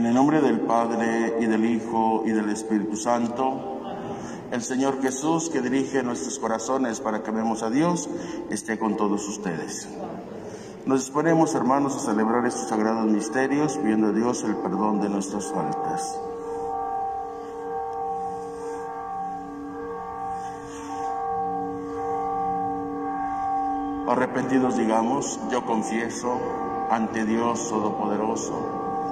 En el nombre del Padre y del Hijo y del Espíritu Santo, el Señor Jesús que dirige nuestros corazones para que vemos a Dios, esté con todos ustedes. Nos disponemos, hermanos, a celebrar estos sagrados misterios, pidiendo a Dios el perdón de nuestras faltas. Arrepentidos digamos, yo confieso ante Dios Todopoderoso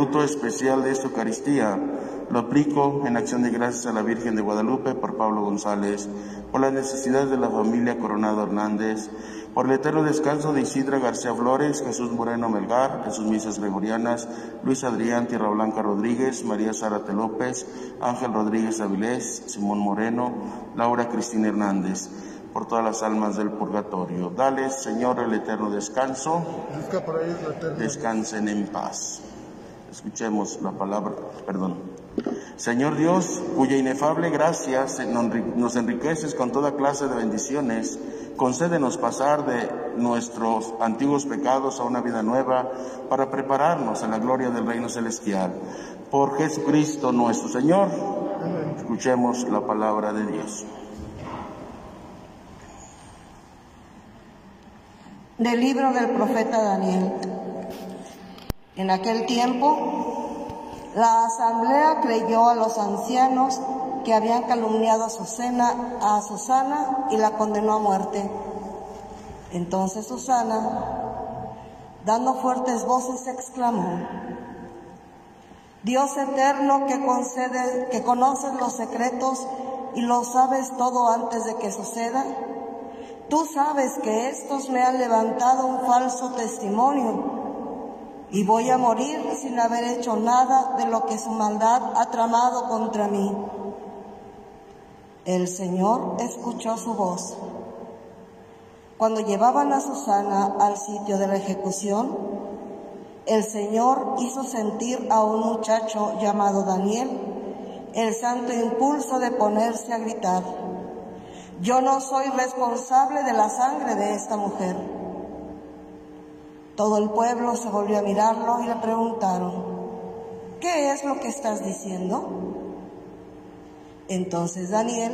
Fruto especial de esta Eucaristía lo aplico en acción de gracias a la Virgen de Guadalupe por Pablo González, por las necesidades de la familia Coronado Hernández, por el eterno descanso de Isidra García Flores, Jesús Moreno Melgar, Jesús Misas Gregorianas, Luis Adrián Tierra Blanca Rodríguez, María Zárate López, Ángel Rodríguez Avilés, Simón Moreno, Laura Cristina Hernández, por todas las almas del purgatorio. Dale, Señor, el eterno descanso. Descansen en paz. Escuchemos la palabra, perdón. Señor Dios, cuya inefable gracia nos enriqueces con toda clase de bendiciones, concédenos pasar de nuestros antiguos pecados a una vida nueva para prepararnos a la gloria del reino celestial. Por Jesucristo nuestro Señor, escuchemos la palabra de Dios. Del libro del profeta Daniel. En aquel tiempo, la asamblea creyó a los ancianos que habían calumniado a Susana, a Susana y la condenó a muerte. Entonces Susana, dando fuertes voces, exclamó, Dios eterno que concede, que conoces los secretos y lo sabes todo antes de que suceda, tú sabes que estos me han levantado un falso testimonio y voy a morir sin haber hecho nada de lo que su maldad ha tramado contra mí. El Señor escuchó su voz. Cuando llevaban a Susana al sitio de la ejecución, el Señor hizo sentir a un muchacho llamado Daniel el santo impulso de ponerse a gritar, yo no soy responsable de la sangre de esta mujer. Todo el pueblo se volvió a mirarlo y le preguntaron, ¿qué es lo que estás diciendo? Entonces Daniel,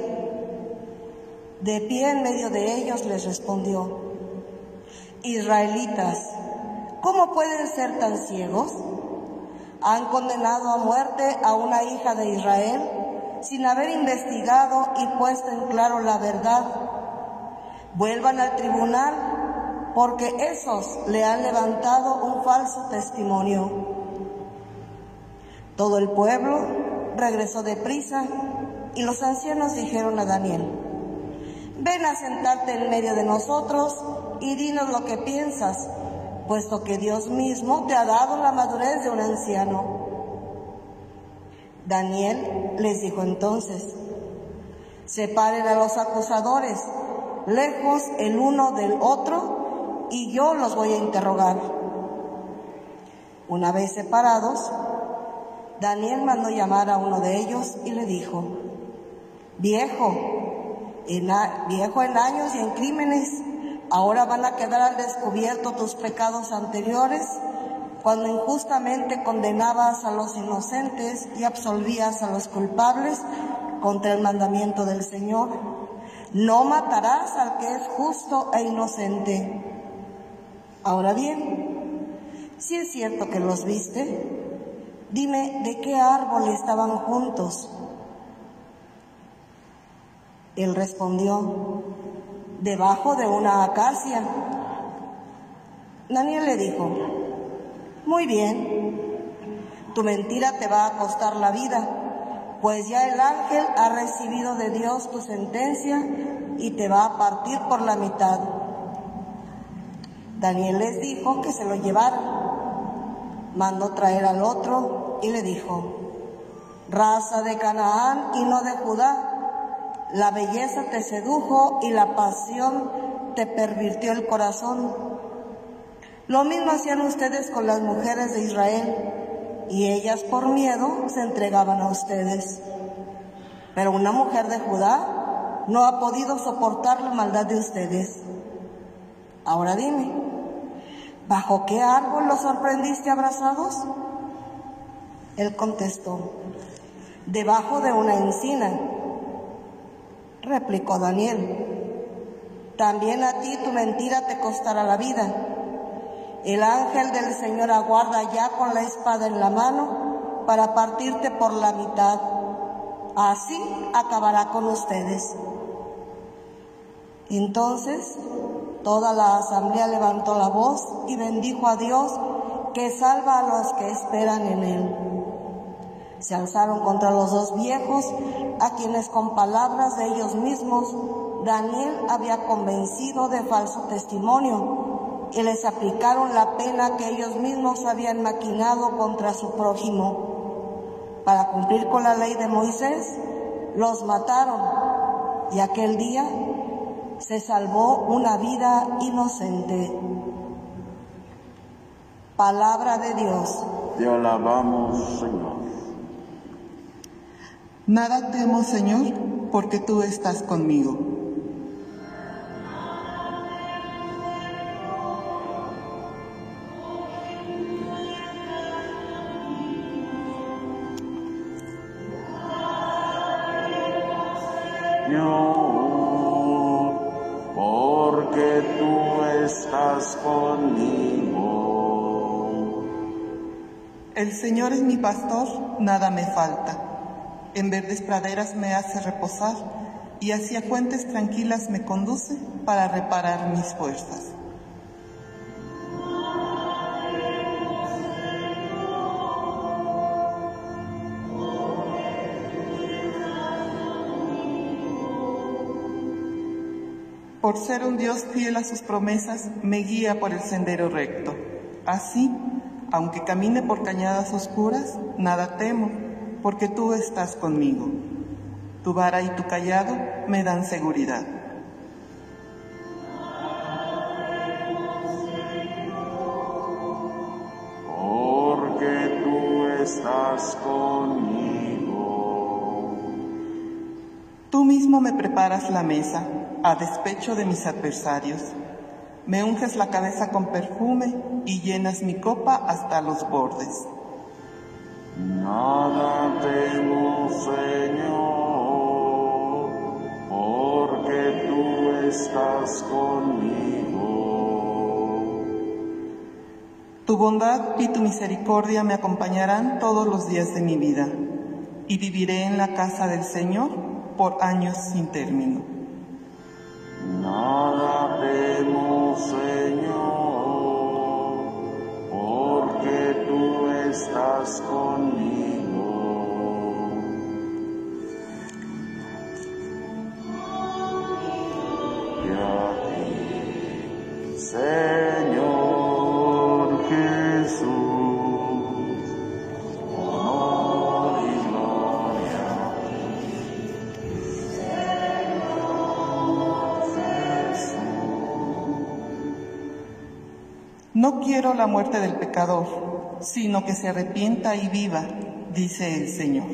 de pie en medio de ellos, les respondió, Israelitas, ¿cómo pueden ser tan ciegos? Han condenado a muerte a una hija de Israel sin haber investigado y puesto en claro la verdad. Vuelvan al tribunal porque esos le han levantado un falso testimonio. Todo el pueblo regresó deprisa y los ancianos dijeron a Daniel, ven a sentarte en medio de nosotros y dinos lo que piensas, puesto que Dios mismo te ha dado la madurez de un anciano. Daniel les dijo entonces, separen a los acusadores, lejos el uno del otro, y yo los voy a interrogar. Una vez separados, Daniel mandó llamar a uno de ellos y le dijo, viejo, en viejo en años y en crímenes, ahora van a quedar al descubierto tus pecados anteriores cuando injustamente condenabas a los inocentes y absolvías a los culpables contra el mandamiento del Señor. No matarás al que es justo e inocente. Ahora bien, si es cierto que los viste, dime de qué árbol estaban juntos. Él respondió, debajo de una acacia. Daniel le dijo, muy bien, tu mentira te va a costar la vida, pues ya el ángel ha recibido de Dios tu sentencia y te va a partir por la mitad. Daniel les dijo que se lo llevaran. Mandó traer al otro y le dijo, raza de Canaán y no de Judá, la belleza te sedujo y la pasión te pervirtió el corazón. Lo mismo hacían ustedes con las mujeres de Israel y ellas por miedo se entregaban a ustedes. Pero una mujer de Judá no ha podido soportar la maldad de ustedes. Ahora dime, ¿bajo qué árbol los sorprendiste abrazados? Él contestó, debajo de una encina replicó Daniel. También a ti tu mentira te costará la vida. El ángel del Señor aguarda ya con la espada en la mano para partirte por la mitad. Así acabará con ustedes. Entonces toda la asamblea levantó la voz y bendijo a Dios que salva a los que esperan en él. Se alzaron contra los dos viejos, a quienes con palabras de ellos mismos Daniel había convencido de falso testimonio, y les aplicaron la pena que ellos mismos habían maquinado contra su prójimo. Para cumplir con la ley de Moisés, los mataron, y aquel día se salvó una vida inocente. Palabra de Dios. Te alabamos, Señor. Nada temo, Señor, porque tú estás conmigo. Porque tú estás conmigo. El Señor es mi pastor, nada me falta. En verdes praderas me hace reposar y hacia fuentes tranquilas me conduce para reparar mis fuerzas. Por ser un Dios fiel a sus promesas, me guía por el sendero recto. Así, aunque camine por cañadas oscuras, nada temo, porque tú estás conmigo. Tu vara y tu callado me dan seguridad. Porque tú estás conmigo. Tú mismo me preparas la mesa a despecho de mis adversarios. Me unges la cabeza con perfume y llenas mi copa hasta los bordes. Nada temo, Señor, porque tú estás conmigo. Tu bondad y tu misericordia me acompañarán todos los días de mi vida, y viviré en la casa del Señor por años sin término. Nada temo, Señor, porque tú estás conmigo. No quiero la muerte del pecador, sino que se arrepienta y viva, dice el Señor.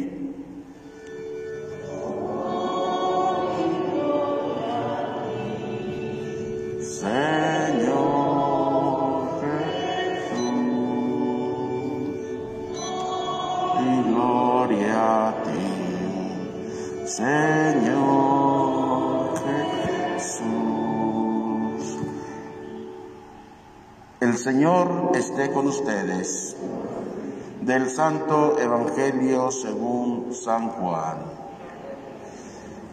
Señor esté con ustedes. Del Santo Evangelio según San Juan.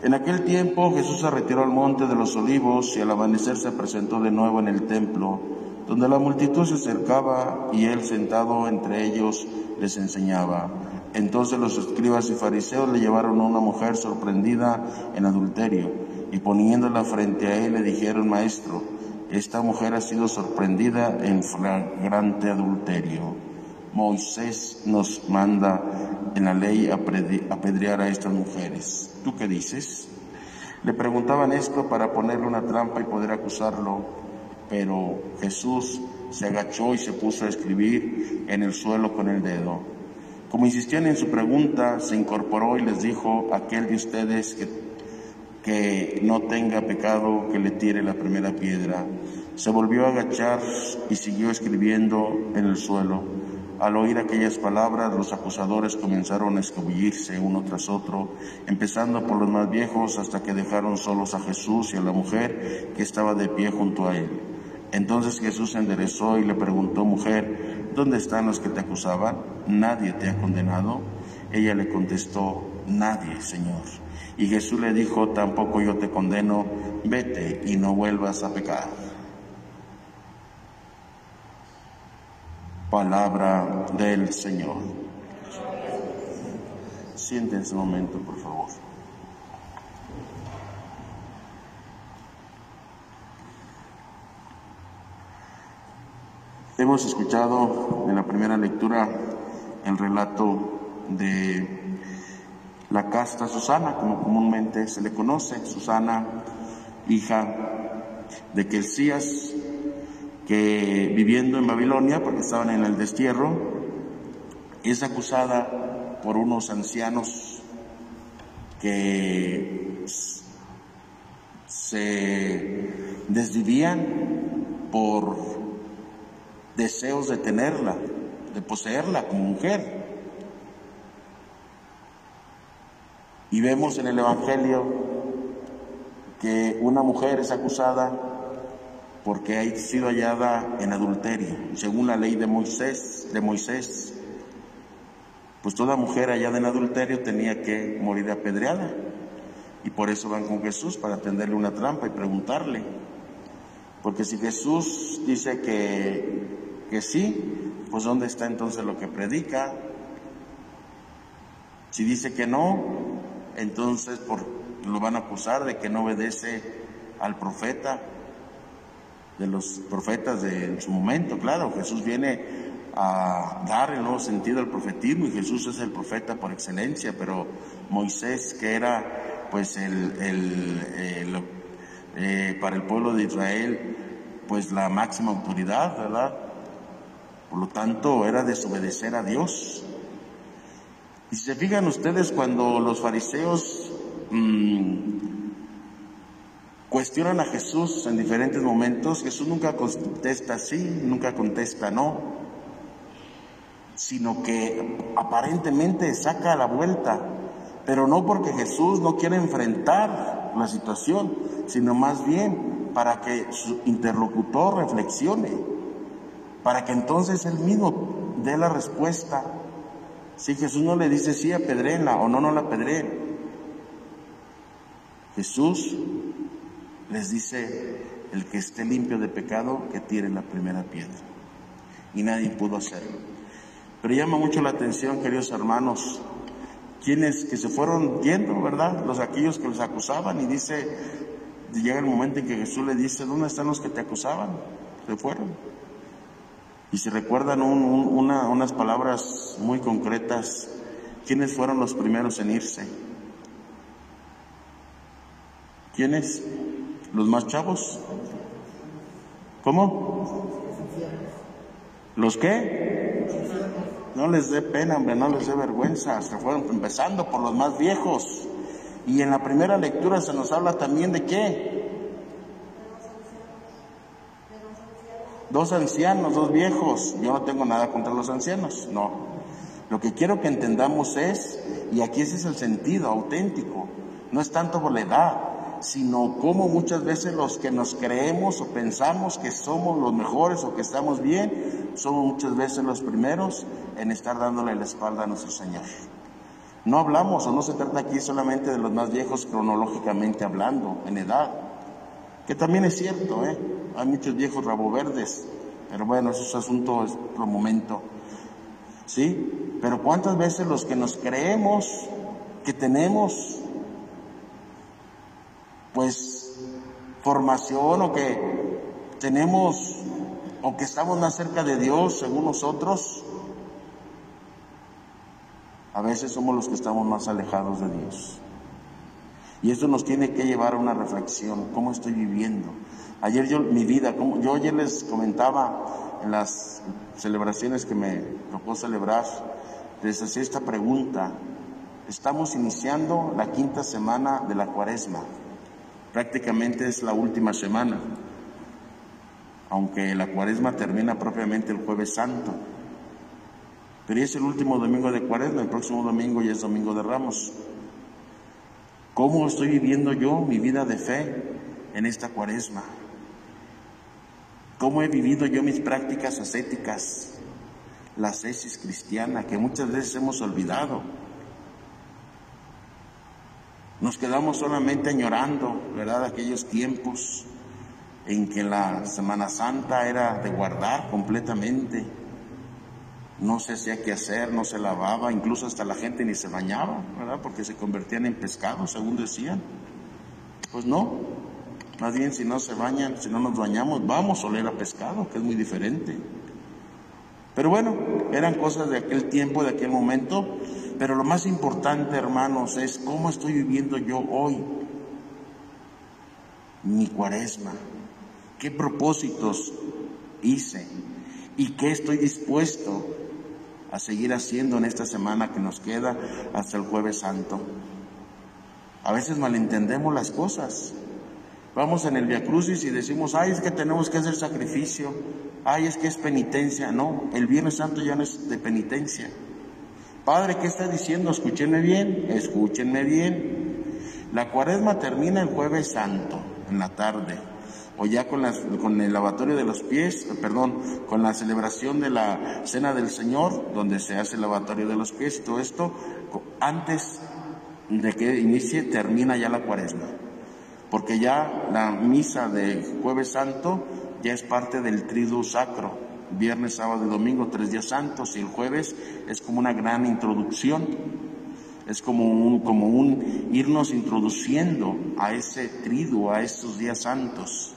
En aquel tiempo Jesús se retiró al monte de los olivos y al amanecer se presentó de nuevo en el templo, donde la multitud se acercaba y él sentado entre ellos les enseñaba. Entonces los escribas y fariseos le llevaron a una mujer sorprendida en adulterio y poniéndola frente a él le dijeron, Maestro, esta mujer ha sido sorprendida en flagrante adulterio. Moisés nos manda en la ley apedrear a estas mujeres. ¿Tú qué dices? Le preguntaban esto para ponerle una trampa y poder acusarlo, pero Jesús se agachó y se puso a escribir en el suelo con el dedo. Como insistían en su pregunta, se incorporó y les dijo, aquel de ustedes que que no tenga pecado, que le tire la primera piedra. Se volvió a agachar y siguió escribiendo en el suelo. Al oír aquellas palabras, los acusadores comenzaron a escabullirse uno tras otro, empezando por los más viejos hasta que dejaron solos a Jesús y a la mujer que estaba de pie junto a él. Entonces Jesús se enderezó y le preguntó, mujer, ¿dónde están los que te acusaban? ¿Nadie te ha condenado? Ella le contestó, nadie, Señor. Y Jesús le dijo, tampoco yo te condeno, vete y no vuelvas a pecar. Palabra del Señor. Siéntense un momento, por favor. Hemos escuchado en la primera lectura el relato de la casta Susana, como comúnmente se le conoce, Susana, hija de Quelcías, que viviendo en Babilonia, porque estaban en el destierro, es acusada por unos ancianos que se desvivían por deseos de tenerla, de poseerla como mujer. Y vemos en el Evangelio que una mujer es acusada porque ha sido hallada en adulterio, según la ley de Moisés, de Moisés. Pues toda mujer hallada en adulterio tenía que morir apedreada. Y por eso van con Jesús para tenderle una trampa y preguntarle. Porque si Jesús dice que, que sí, pues ¿dónde está entonces lo que predica? Si dice que no, entonces por, lo van a acusar de que no obedece al profeta, de los profetas de su momento, claro, Jesús viene a dar el nuevo sentido al profetismo y Jesús es el profeta por excelencia, pero Moisés, que era pues el, eh, para el pueblo de Israel, pues la máxima autoridad, ¿verdad? Por lo tanto, era desobedecer a Dios. Y si se fijan ustedes cuando los fariseos mm, cuestionan a Jesús en diferentes momentos, Jesús nunca contesta sí, nunca contesta no, sino que aparentemente saca la vuelta, pero no porque Jesús no quiere enfrentar la situación, sino más bien para que su interlocutor reflexione, para que entonces él mismo dé la respuesta si Jesús no le dice sí, apedréenla o no, no la apedreen. Jesús les dice, el que esté limpio de pecado, que tire la primera piedra. Y nadie pudo hacerlo. Pero llama mucho la atención, queridos hermanos, quienes que se fueron yendo, ¿verdad? Los aquellos que los acusaban y dice, llega el momento en que Jesús le dice, ¿dónde están los que te acusaban? Se fueron. Y si recuerdan unas palabras muy concretas, ¿quiénes fueron los primeros en irse? ¿Quiénes? ¿Los más chavos? ¿Cómo? ¿Los qué? No les dé pena, hombre, no les dé vergüenza. Se fueron empezando por los más viejos. Y en la primera lectura se nos habla también de qué? Dos ancianos, dos viejos. Yo no tengo nada contra los ancianos, no. Lo que quiero que entendamos es, y aquí ese es el sentido auténtico, no es tanto por la edad, sino como muchas veces los que nos creemos o pensamos que somos los mejores o que estamos bien, somos muchas veces los primeros en estar dándole la espalda a nuestro Señor. No hablamos o no se trata aquí solamente de los más viejos cronológicamente hablando, en edad, que también es cierto, ¿eh? Hay muchos viejos rabo verdes, pero bueno, eso es asunto, es otro momento. ¿Sí? Pero ¿cuántas veces los que nos creemos que tenemos pues formación o que tenemos o que estamos más cerca de Dios según nosotros, a veces somos los que estamos más alejados de Dios. Y esto nos tiene que llevar a una reflexión, ¿cómo estoy viviendo? Ayer yo, mi vida, yo ayer les comentaba en las celebraciones que me tocó celebrar, les hacía esta pregunta. Estamos iniciando la quinta semana de la cuaresma. Prácticamente es la última semana, aunque la cuaresma termina propiamente el jueves santo. Pero es el último domingo de cuaresma, el próximo domingo ya es domingo de ramos. ¿Cómo estoy viviendo yo mi vida de fe en esta cuaresma? ¿Cómo he vivido yo mis prácticas ascéticas? La ascesis cristiana que muchas veces hemos olvidado. Nos quedamos solamente añorando, ¿verdad? Aquellos tiempos en que la Semana Santa era de guardar completamente. No se hacía qué hacer, no se lavaba, incluso hasta la gente ni se bañaba, ¿verdad? Porque se convertían en pescados, según decían. Pues no, más bien si no se bañan, si no nos bañamos, vamos a oler a pescado, que es muy diferente. Pero bueno, eran cosas de aquel tiempo, de aquel momento, pero lo más importante, hermanos, es cómo estoy viviendo yo hoy mi cuaresma, qué propósitos hice y qué estoy dispuesto a seguir haciendo en esta semana que nos queda hasta el jueves santo. A veces malentendemos las cosas. Vamos en el Via Crucis y decimos, ay, es que tenemos que hacer sacrificio, ay, es que es penitencia. No, el Viernes Santo ya no es de penitencia. Padre, ¿qué está diciendo? Escúchenme bien, escúchenme bien. La cuaresma termina el jueves santo, en la tarde, o ya con, con el lavatorio de los pies, perdón, con la celebración de la cena del Señor, donde se hace el lavatorio de los pies, todo esto, antes de que inicie, termina ya la cuaresma. Porque ya la misa de jueves santo ya es parte del triduo sacro, viernes, sábado y domingo, tres días santos, y el jueves es como una gran introducción, es como un, como un irnos introduciendo a ese triduo, a esos días santos.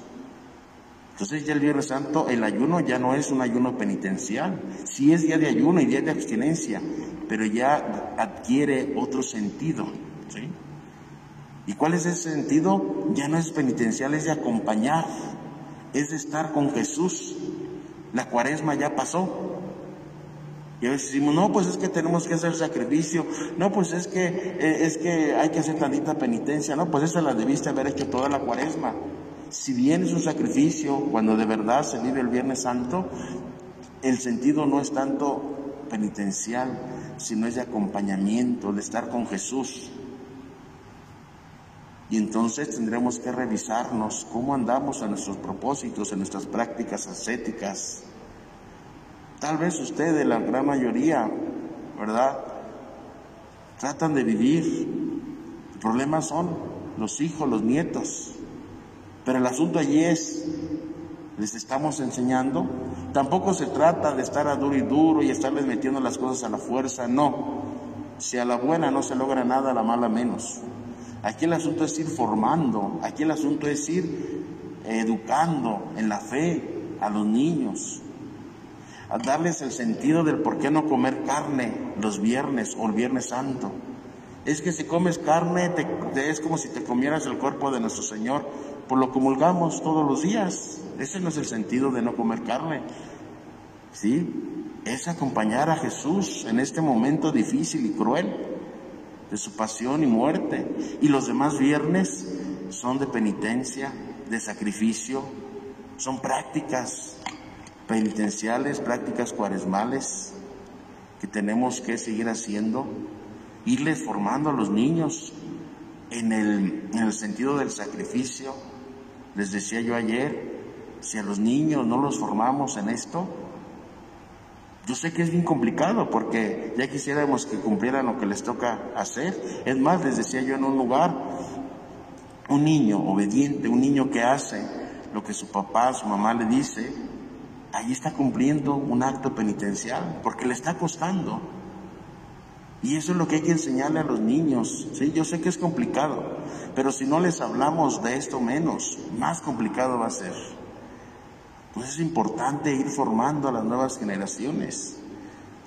Entonces ya el Viernes Santo, el ayuno ya no es un ayuno penitencial, sí es día de ayuno y día de abstinencia, pero ya adquiere otro sentido. ¿sí? ¿Y cuál es ese sentido? Ya no es penitencial, es de acompañar, es de estar con Jesús, la cuaresma ya pasó. Y a veces decimos, no, pues es que tenemos que hacer sacrificio, no, pues es que, eh, es que hay que hacer tantita penitencia, no, pues esa la debiste haber hecho toda la cuaresma. Si bien es un sacrificio, cuando de verdad se vive el Viernes Santo, el sentido no es tanto penitencial, sino es de acompañamiento, de estar con Jesús. Y entonces tendremos que revisarnos cómo andamos en nuestros propósitos, en nuestras prácticas ascéticas. Tal vez ustedes, la gran mayoría, ¿verdad? Tratan de vivir. El problema son los hijos, los nietos. Pero el asunto allí es, les estamos enseñando. Tampoco se trata de estar a duro y duro y estarles metiendo las cosas a la fuerza, no. Si a la buena no se logra nada, a la mala menos. Aquí el asunto es ir formando, aquí el asunto es ir educando en la fe a los niños, a darles el sentido del por qué no comer carne los viernes o el viernes santo. Es que si comes carne te, es como si te comieras el cuerpo de nuestro Señor, por lo comulgamos todos los días. Ese no es el sentido de no comer carne. ¿Sí? Es acompañar a Jesús en este momento difícil y cruel de su pasión y muerte. Y los demás viernes son de penitencia, de sacrificio, son prácticas penitenciales, prácticas cuaresmales que tenemos que seguir haciendo, irles formando a los niños en el, en el sentido del sacrificio. Les decía yo ayer, si a los niños no los formamos en esto, yo sé que es bien complicado porque ya quisiéramos que cumplieran lo que les toca hacer. Es más, les decía yo en un lugar, un niño obediente, un niño que hace lo que su papá, su mamá le dice, ahí está cumpliendo un acto penitencial porque le está costando. Y eso es lo que hay que enseñarle a los niños. Sí, yo sé que es complicado, pero si no les hablamos de esto menos, más complicado va a ser. Pues es importante ir formando a las nuevas generaciones.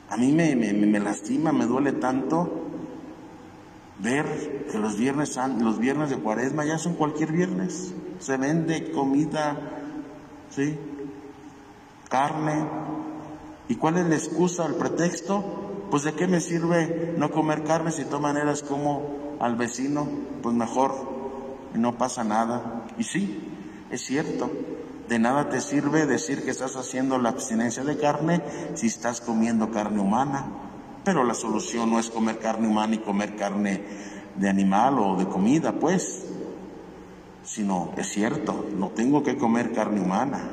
A mí me, me, lastima, me duele tanto ver que los viernes, los viernes de cuaresma ya son cualquier viernes. Se vende comida, ¿sí? carne. ¿Y cuál es la excusa, el pretexto? Pues de qué me sirve no comer carne si de todas maneras como al vecino, pues mejor, no pasa nada. Y sí, es cierto, de nada te sirve decir que estás haciendo la abstinencia de carne si estás comiendo carne humana. Pero la solución no es comer carne humana y comer carne de animal o de comida, pues. Sino, es cierto, no tengo que comer carne humana,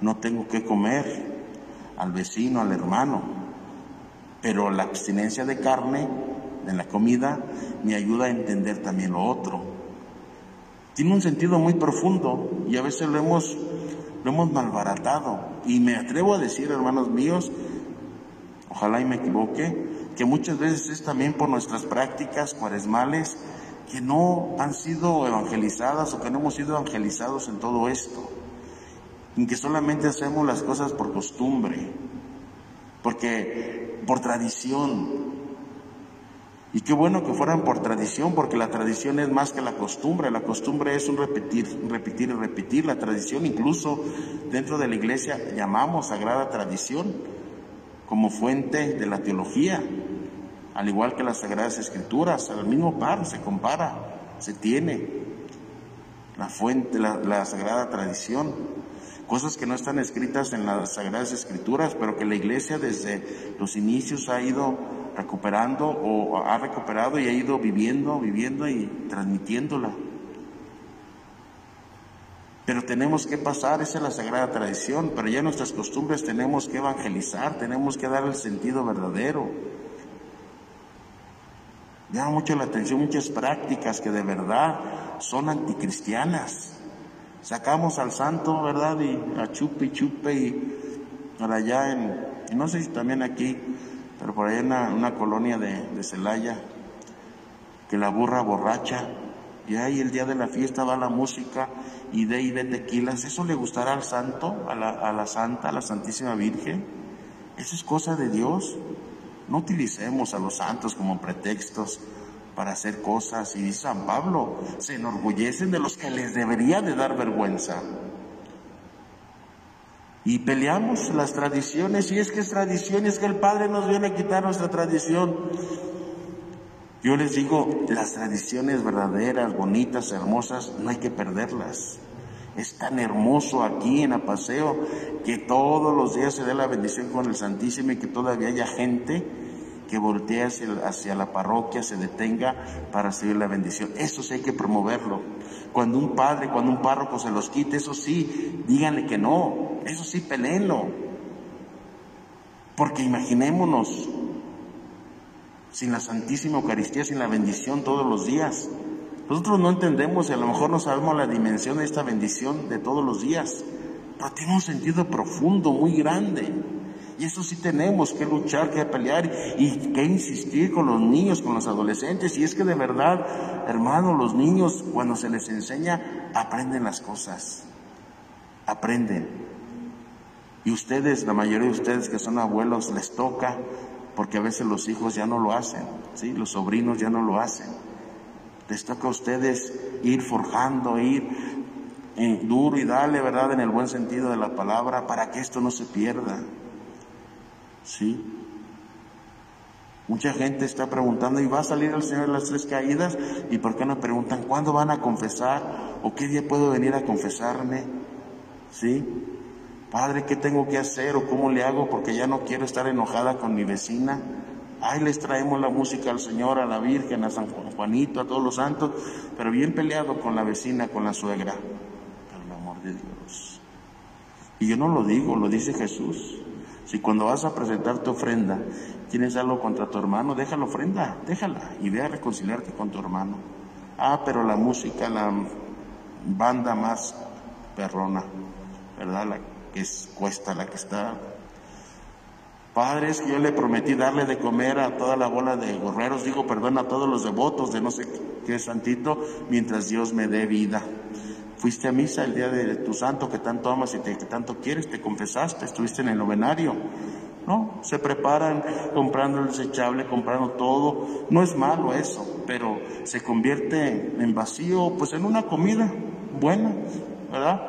no tengo que comer al vecino, al hermano. Pero la abstinencia de carne en la comida me ayuda a entender también lo otro. Tiene un sentido muy profundo y a veces lo hemos lo hemos malbaratado. Y me atrevo a decir, hermanos míos, ojalá y me equivoque, que muchas veces es también por nuestras prácticas cuaresmales que no han sido evangelizadas o que no hemos sido evangelizados en todo esto. En que solamente hacemos las cosas por costumbre, porque por tradición, y qué bueno que fueran por tradición, porque la tradición es más que la costumbre. La costumbre es un repetir, repetir y repetir. La tradición, incluso dentro de la iglesia, llamamos sagrada tradición como fuente de la teología, al igual que las sagradas escrituras, al mismo par, se compara, se tiene la fuente, la, la sagrada tradición cosas que no están escritas en las Sagradas Escrituras, pero que la Iglesia desde los inicios ha ido recuperando o ha recuperado y ha ido viviendo, viviendo y transmitiéndola. Pero tenemos que pasar, esa es la sagrada tradición, pero ya nuestras costumbres tenemos que evangelizar, tenemos que dar el sentido verdadero. Llama mucho la atención muchas prácticas que de verdad son anticristianas. Sacamos al santo, ¿verdad? Y a chupe y chupe y para allá en, no sé si también aquí, pero por ahí en una, colonia de, Celaya, que la burra borracha, y ahí el día de la fiesta va la música y de y de tequilas, ¿eso le gustará al santo, a la, a la santa, a la Santísima Virgen? Eso es cosa de Dios. No utilicemos a los santos como pretextos para hacer cosas. Y dice San Pablo, se enorgullecen de los que les debería de dar vergüenza y peleamos las tradiciones, y es que es tradición, es que el Padre nos viene a quitar nuestra tradición. Yo les digo, las tradiciones verdaderas, bonitas, hermosas, no hay que perderlas. Es tan hermoso aquí en Apaseo que todos los días se dé la bendición con el Santísimo y que todavía haya gente que voltee hacia, la parroquia, se detenga para recibir la bendición. Eso sí hay que promoverlo. Cuando un padre, cuando un párroco se los quite, eso sí, díganle que no, eso sí, peleenlo. Porque imaginémonos, sin la Santísima Eucaristía, sin la bendición todos los días. Nosotros no entendemos y a lo mejor no sabemos la dimensión de esta bendición de todos los días, pero tiene un sentido profundo, muy grande. Y eso sí tenemos que luchar, que pelear y que insistir con los niños, con los adolescentes. Y es que de verdad, hermano, los niños cuando se les enseña, aprenden las cosas. Aprenden. Y ustedes, la mayoría de ustedes que son abuelos, les toca, porque a veces los hijos ya no lo hacen, ¿sí? Los sobrinos ya no lo hacen. Les toca a ustedes ir forjando, ir eh, duro y darle, ¿verdad?, en el buen sentido de la palabra, para que esto no se pierda. Sí. Mucha gente está preguntando, ¿y va a salir el Señor de las tres caídas? ¿Y por qué no preguntan cuándo van a confesar? ¿O qué día puedo venir a confesarme? ¿Sí? Padre, ¿qué tengo que hacer o cómo le hago? Porque ya no quiero estar enojada con mi vecina. Ay, les traemos la música al Señor, a la Virgen, a San Juanito, a todos los santos, pero bien peleado con la vecina, con la suegra. Por el amor de Dios. Y yo no lo digo, lo dice Jesús. Si cuando vas a presentar tu ofrenda tienes algo contra tu hermano, déjala ofrenda, déjala y ve a reconciliarte con tu hermano. Ah, pero la música, la banda más perrona, ¿verdad? La que es, cuesta, la que está Padres, que yo le prometí darle de comer a toda la bola de gorreros, digo, perdón, a todos los devotos de no sé qué santito, mientras Dios me dé vida. Fuiste a misa el día de tu santo que tanto amas y te, que tanto quieres, te confesaste, estuviste en el novenario. No, se preparan comprando el desechable, comprando todo. No es malo eso, pero se convierte en vacío, pues en una comida buena, ¿verdad?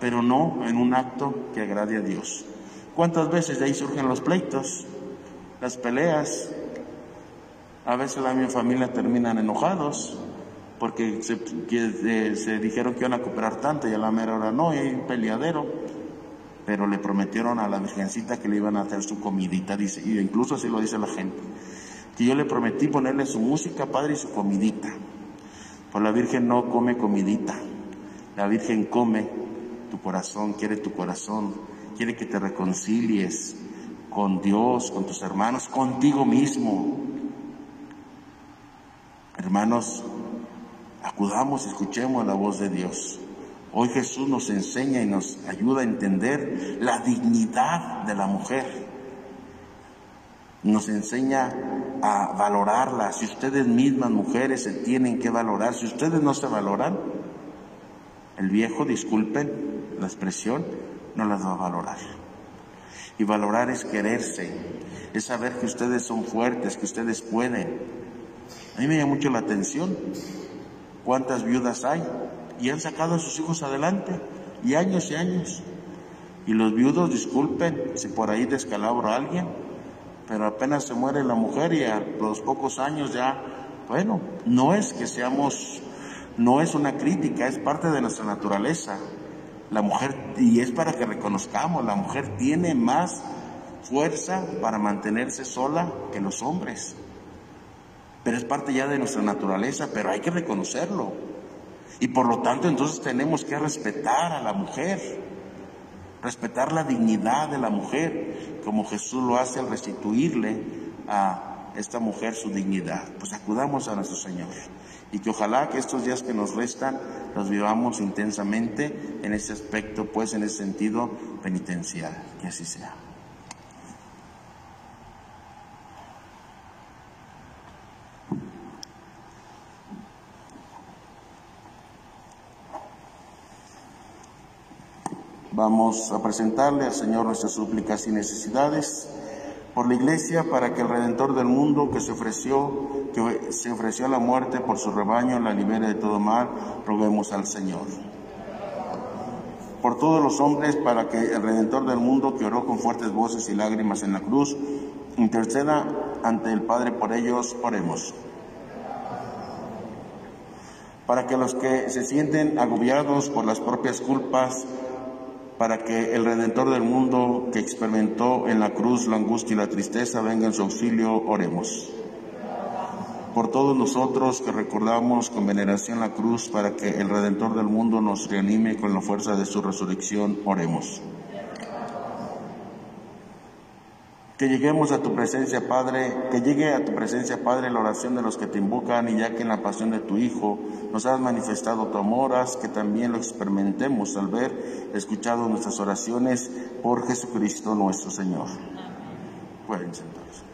Pero no en un acto que agrade a Dios. ¿Cuántas veces de ahí surgen los pleitos, las peleas? A veces la mi familia terminan enojados porque se, eh, se, dijeron que iban a cooperar tanto y a la mera hora no, y hay un peleadero. Pero le prometieron a la virgencita que le iban a hacer su comidita, dice, incluso así lo dice la gente, que yo le prometí ponerle su música, padre, y su comidita. Pues la Virgen no come comidita, la Virgen come tu corazón, quiere tu corazón, quiere que te reconcilies con Dios, con tus hermanos, contigo mismo. Hermanos, acudamos, escuchemos la voz de Dios. Hoy Jesús nos enseña y nos ayuda a entender la dignidad de la mujer. Nos enseña a valorarla. Si ustedes mismas, mujeres, se tienen que valorar, si ustedes no se valoran, el viejo, disculpen la expresión, no las va a valorar. Y valorar es quererse, es saber que ustedes son fuertes, que ustedes pueden. A mí me llama mucho la atención cuántas viudas hay y han sacado a sus hijos adelante y años y años. Y los viudos, disculpen si por ahí descalabro a alguien, pero apenas se muere la mujer y a los pocos años ya, bueno, no es que seamos, no es una crítica, es parte de nuestra naturaleza. La mujer, y es para que reconozcamos, la mujer tiene más fuerza para mantenerse sola que los hombres. Pero es parte ya de nuestra naturaleza, pero hay que reconocerlo. Y por lo tanto entonces tenemos que respetar a la mujer, respetar la dignidad de la mujer, como Jesús lo hace al restituirle a esta mujer su dignidad. Pues acudamos a nuestro Señor y que ojalá que estos días que nos restan los vivamos intensamente en ese aspecto, pues en ese sentido penitencial, que así sea. Vamos a presentarle al Señor nuestras súplicas y necesidades por la iglesia para que el Redentor del mundo que se ofreció, que se ofreció a la muerte por su rebaño, la libere de todo mal, roguemos al Señor. Por todos los hombres para que el Redentor del mundo que oró con fuertes voces y lágrimas en la cruz, interceda ante el Padre por ellos, oremos. Para que los que se sienten agobiados por las propias culpas, para que el Redentor del mundo que experimentó en la cruz la angustia y la tristeza venga en su auxilio, oremos. Por todos nosotros que recordamos con veneración la cruz, para que el Redentor del mundo nos reanime con la fuerza de su resurrección, oremos. Que lleguemos a tu presencia, Padre, que llegue a tu presencia, Padre, la oración de los que te invocan y ya que en la pasión de tu Hijo nos has manifestado tu amor, haz que también lo experimentemos al ver, escuchado nuestras oraciones por Jesucristo nuestro Señor. Pueden sentarse.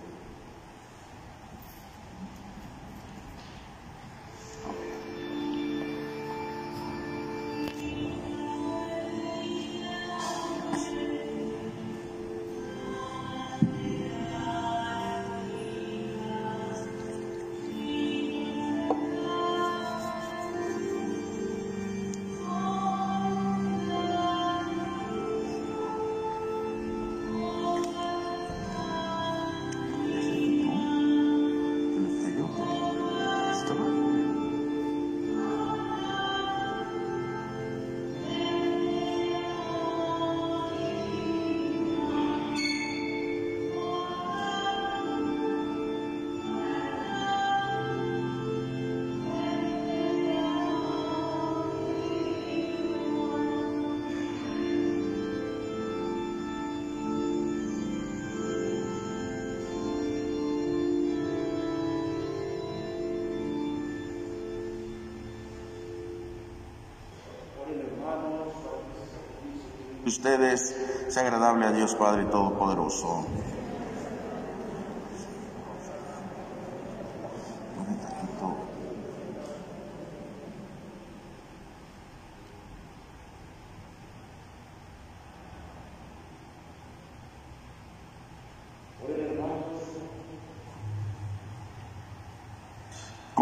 De ustedes sea agradable a Dios Padre Todopoderoso.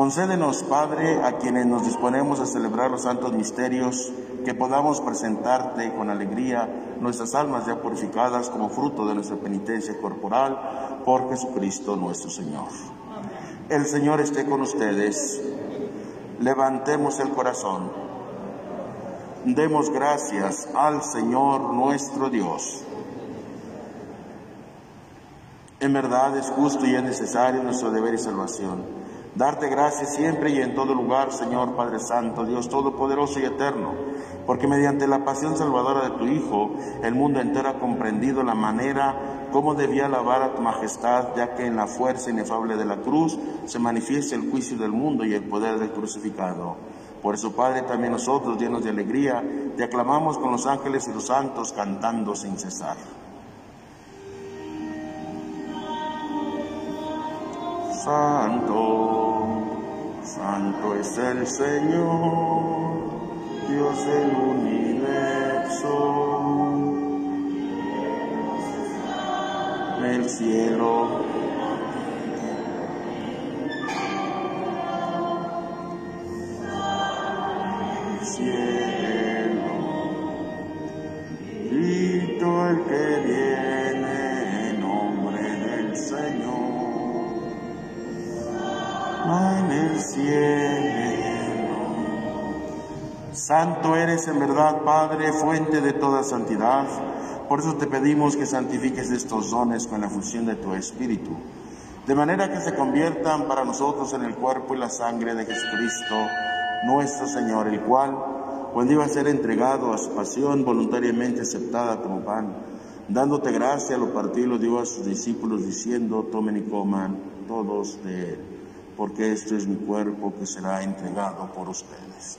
Concédenos, Padre, a quienes nos disponemos a celebrar los santos misterios, que podamos presentarte con alegría nuestras almas ya purificadas como fruto de nuestra penitencia corporal por Jesucristo nuestro Señor. El Señor esté con ustedes. Levantemos el corazón. Demos gracias al Señor nuestro Dios. En verdad es justo y es necesario nuestro deber y salvación Darte gracias siempre y en todo lugar, Señor Padre Santo, Dios Todopoderoso y Eterno, porque mediante la pasión salvadora de tu Hijo, el mundo entero ha comprendido la manera como debía alabar a tu majestad, ya que en la fuerza inefable de la cruz se manifiesta el juicio del mundo y el poder del crucificado. Por eso, Padre, también nosotros, llenos de alegría, te aclamamos con los ángeles y los santos, cantando sin cesar. Santo, Santo es el Señor, Dios del universo. El cielo Santo eres en verdad, Padre, fuente de toda santidad. Por eso te pedimos que santifiques estos dones con la fusión de tu Espíritu, de manera que se conviertan para nosotros en el cuerpo y la sangre de Jesucristo, nuestro Señor, el cual, cuando iba a ser entregado a su pasión voluntariamente aceptada como pan, dándote gracia, lo partió y lo dio a sus discípulos, diciendo, tomen y coman todos de él, porque este es mi cuerpo que será entregado por ustedes.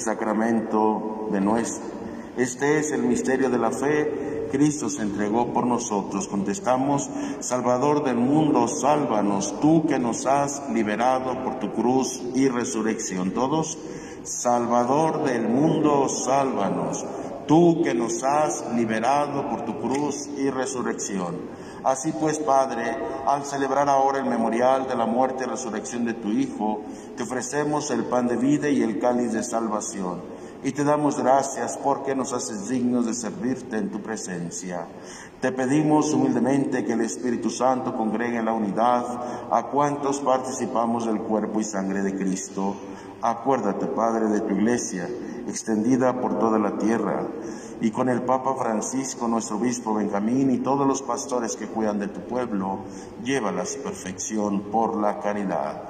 Sacramento de nuestro. Este es el misterio de la fe. Cristo se entregó por nosotros. Contestamos, Salvador del mundo, sálvanos, tú que nos has liberado por tu cruz y resurrección. Todos, Salvador del mundo, sálvanos, tú que nos has liberado por tu cruz y resurrección. Así pues, Padre, al celebrar ahora el memorial de la muerte y resurrección de tu Hijo, te ofrecemos el pan de vida y el cáliz de salvación. Y te damos gracias porque nos haces dignos de servirte en tu presencia. Te pedimos humildemente que el Espíritu Santo congregue en la unidad a cuantos participamos del cuerpo y sangre de Cristo. Acuérdate, Padre, de tu iglesia, extendida por toda la tierra y con el Papa Francisco, nuestro obispo Benjamín y todos los pastores que cuidan de tu pueblo, llévala a su perfección por la caridad.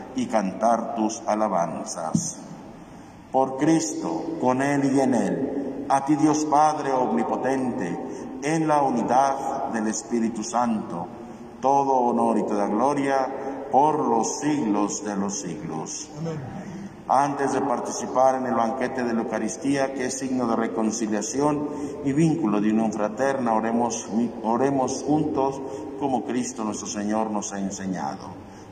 y cantar tus alabanzas. Por Cristo, con Él y en Él A ti Dios Padre Omnipotente, en la unidad del Espíritu Santo, todo honor y toda gloria por los siglos de los siglos. Antes de participar en el banquete de la Eucaristía, que es signo de reconciliación y vínculo de unión fraterna, oremos, oremos juntos como Cristo nuestro Señor nos ha enseñado.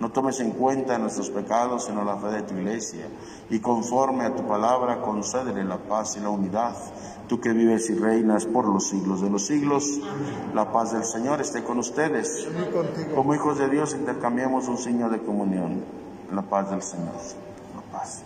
No tomes en cuenta nuestros pecados, sino la fe de tu iglesia, y conforme a tu palabra, concédele la paz y la unidad. Tú que vives y reinas por los siglos de los siglos, la paz del Señor esté con ustedes. Como hijos de Dios intercambiamos un signo de comunión. La paz del Señor. La paz.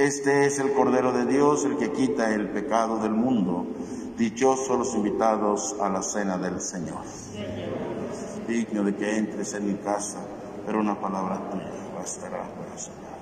Este es el Cordero de Dios, el que quita el pecado del mundo. Dichosos los invitados a la cena del Señor. Digno de que entres en mi casa, pero una palabra tuya bastará para sanar.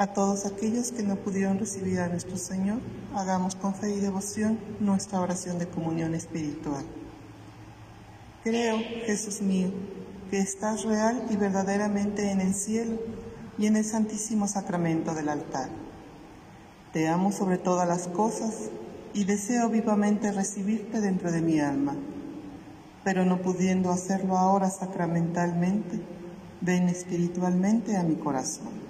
A todos aquellos que no pudieron recibir a nuestro Señor, hagamos con fe y devoción nuestra oración de comunión espiritual. Creo, Jesús mío, que estás real y verdaderamente en el cielo y en el santísimo sacramento del altar. Te amo sobre todas las cosas y deseo vivamente recibirte dentro de mi alma, pero no pudiendo hacerlo ahora sacramentalmente, ven espiritualmente a mi corazón.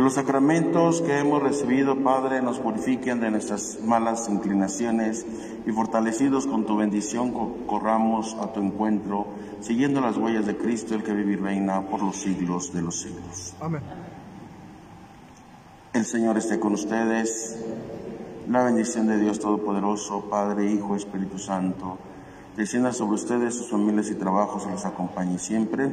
Que los sacramentos que hemos recibido, Padre, nos purifiquen de nuestras malas inclinaciones y fortalecidos con tu bendición corramos a tu encuentro, siguiendo las huellas de Cristo, el que vive y reina por los siglos de los siglos. Amén. El Señor esté con ustedes. La bendición de Dios Todopoderoso, Padre, Hijo, Espíritu Santo, descienda sobre ustedes, sus familias y trabajos, y los acompañe siempre.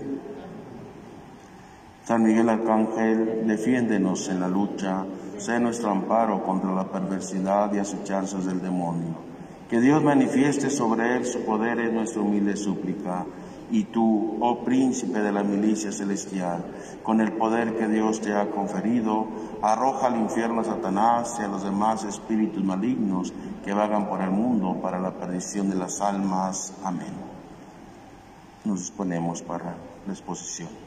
San Miguel Arcángel, defiéndenos en la lucha, sé nuestro amparo contra la perversidad y asechanzas del demonio. Que Dios manifieste sobre él su poder es nuestra humilde súplica. Y tú, oh príncipe de la milicia celestial, con el poder que Dios te ha conferido, arroja al infierno a Satanás y a los demás espíritus malignos que vagan por el mundo para la perdición de las almas. Amén. Nos disponemos para la exposición.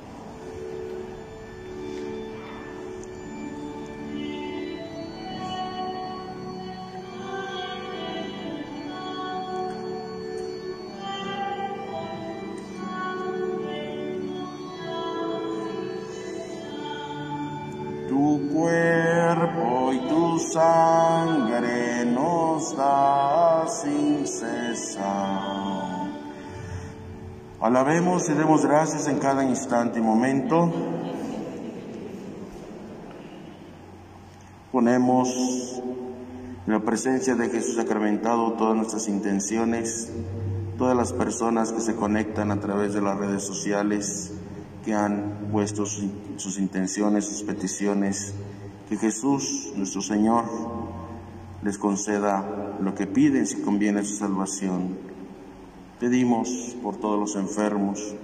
Alabemos y demos gracias en cada instante y momento. Ponemos en la presencia de Jesús sacramentado todas nuestras intenciones, todas las personas que se conectan a través de las redes sociales, que han puesto sus, intenciones, sus peticiones, que Jesús, nuestro Señor, les conceda lo que piden si conviene su salvación Pedimos por todos los enfermos,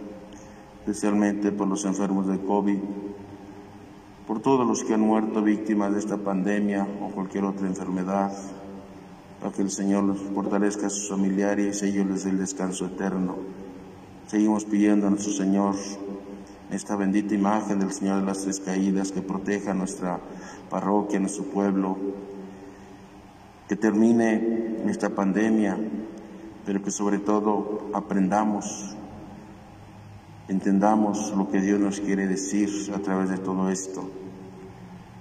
especialmente por los enfermos de COVID, por todos los que han muerto víctimas de esta pandemia o cualquier otra enfermedad, para que el Señor los fortalezca a sus familiares y ellos les dé el descanso eterno. Seguimos pidiendo a nuestro Señor esta bendita imagen del Señor de las Tres Caídas que proteja nuestra parroquia, nuestro pueblo, que termine esta pandemia pero que sobre todo aprendamos, entendamos lo que Dios nos quiere decir a través de todo esto.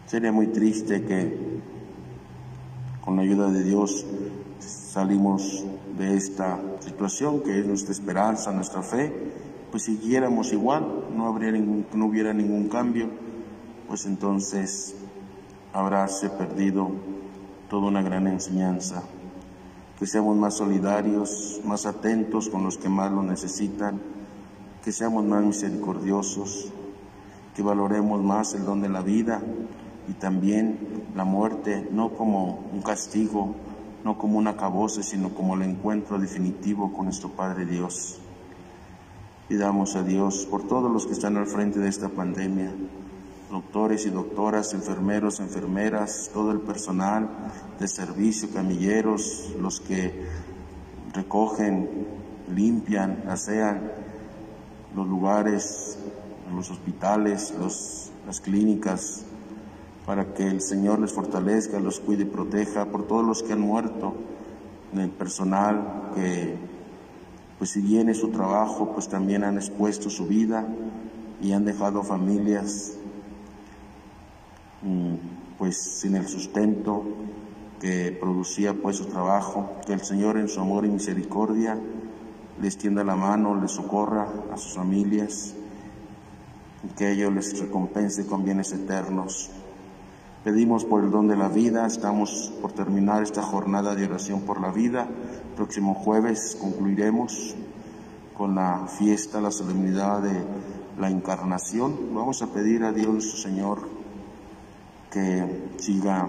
Sería muy triste que con la ayuda de Dios salimos de esta situación que es nuestra esperanza, nuestra fe, pues siguiéramos igual, no, habría ningún, no hubiera ningún cambio, pues entonces habráse perdido toda una gran enseñanza que seamos más solidarios, más atentos con los que más lo necesitan, que seamos más misericordiosos, que valoremos más el don de la vida y también la muerte, no como un castigo, no como un acabose, sino como el encuentro definitivo con nuestro Padre Dios. Pidamos a Dios por todos los que están al frente de esta pandemia, doctores y doctoras, enfermeros, enfermeras, todo el personal de servicio, camilleros, los que recogen, limpian, asean los lugares, los hospitales, las clínicas, para que el Señor les fortalezca, los cuide y proteja, por todos los que han muerto, el personal que, pues si viene su trabajo, pues también han expuesto su vida y han dejado familias pues sin el sustento que producía pues su trabajo, que el Señor en su amor y misericordia les tienda la mano, les socorra a sus familias y que ello les recompense con bienes eternos. Pedimos por el don de la vida, estamos por terminar esta jornada de oración por la vida. Próximo jueves concluiremos con la fiesta, la solemnidad de la encarnación. Vamos a pedir a Dios nuestro Señor que siga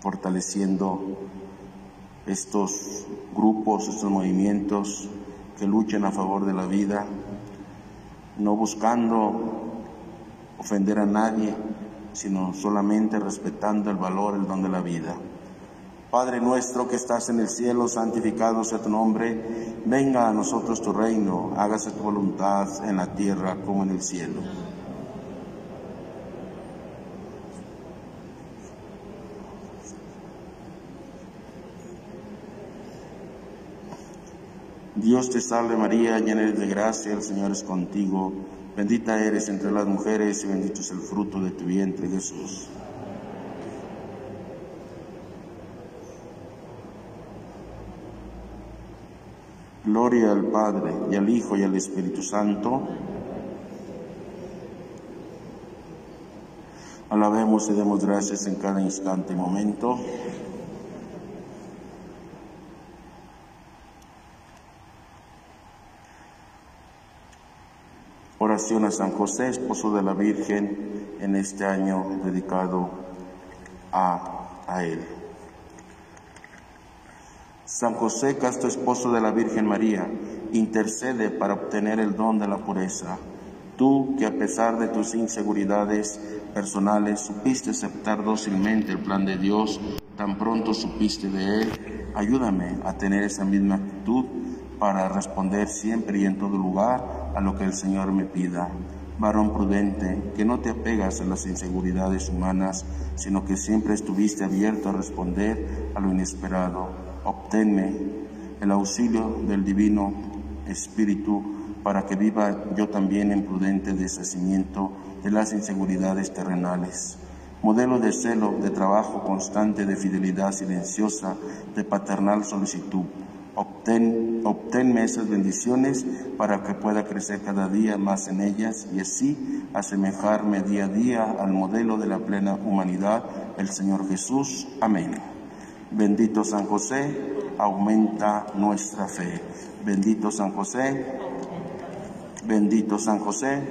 fortaleciendo estos grupos, estos movimientos que luchen a favor de la vida, no buscando ofender a nadie, sino solamente respetando el valor, el don de la vida. Padre nuestro que estás en el cielo, santificado sea tu nombre, venga a nosotros tu reino, hágase tu voluntad en la tierra como en el cielo. Dios te salve María, llena eres de gracia, el Señor es contigo, bendita eres entre las mujeres y bendito es el fruto de tu vientre Jesús. Gloria al Padre y al Hijo y al Espíritu Santo. Alabemos y demos gracias en cada instante y momento. Oración a San José, esposo de la Virgen, en este año dedicado a, a él. San José, casto esposo de la Virgen María, intercede para obtener el don de la pureza. Tú que a pesar de tus inseguridades personales supiste aceptar dócilmente el plan de Dios, tan pronto supiste de Él, ayúdame a tener esa misma actitud para responder siempre y en todo lugar a lo que el Señor me pida. Varón prudente, que no te apegas a las inseguridades humanas, sino que siempre estuviste abierto a responder a lo inesperado. Obténme el auxilio del Divino Espíritu para que viva yo también en prudente deshacimiento de las inseguridades terrenales. Modelo de celo, de trabajo constante, de fidelidad silenciosa, de paternal solicitud Obtén, obténme esas bendiciones para que pueda crecer cada día más en ellas y así asemejarme día a día al modelo de la plena humanidad, el Señor Jesús. Amén. Bendito San José, aumenta nuestra fe. Bendito San José, bendito San José.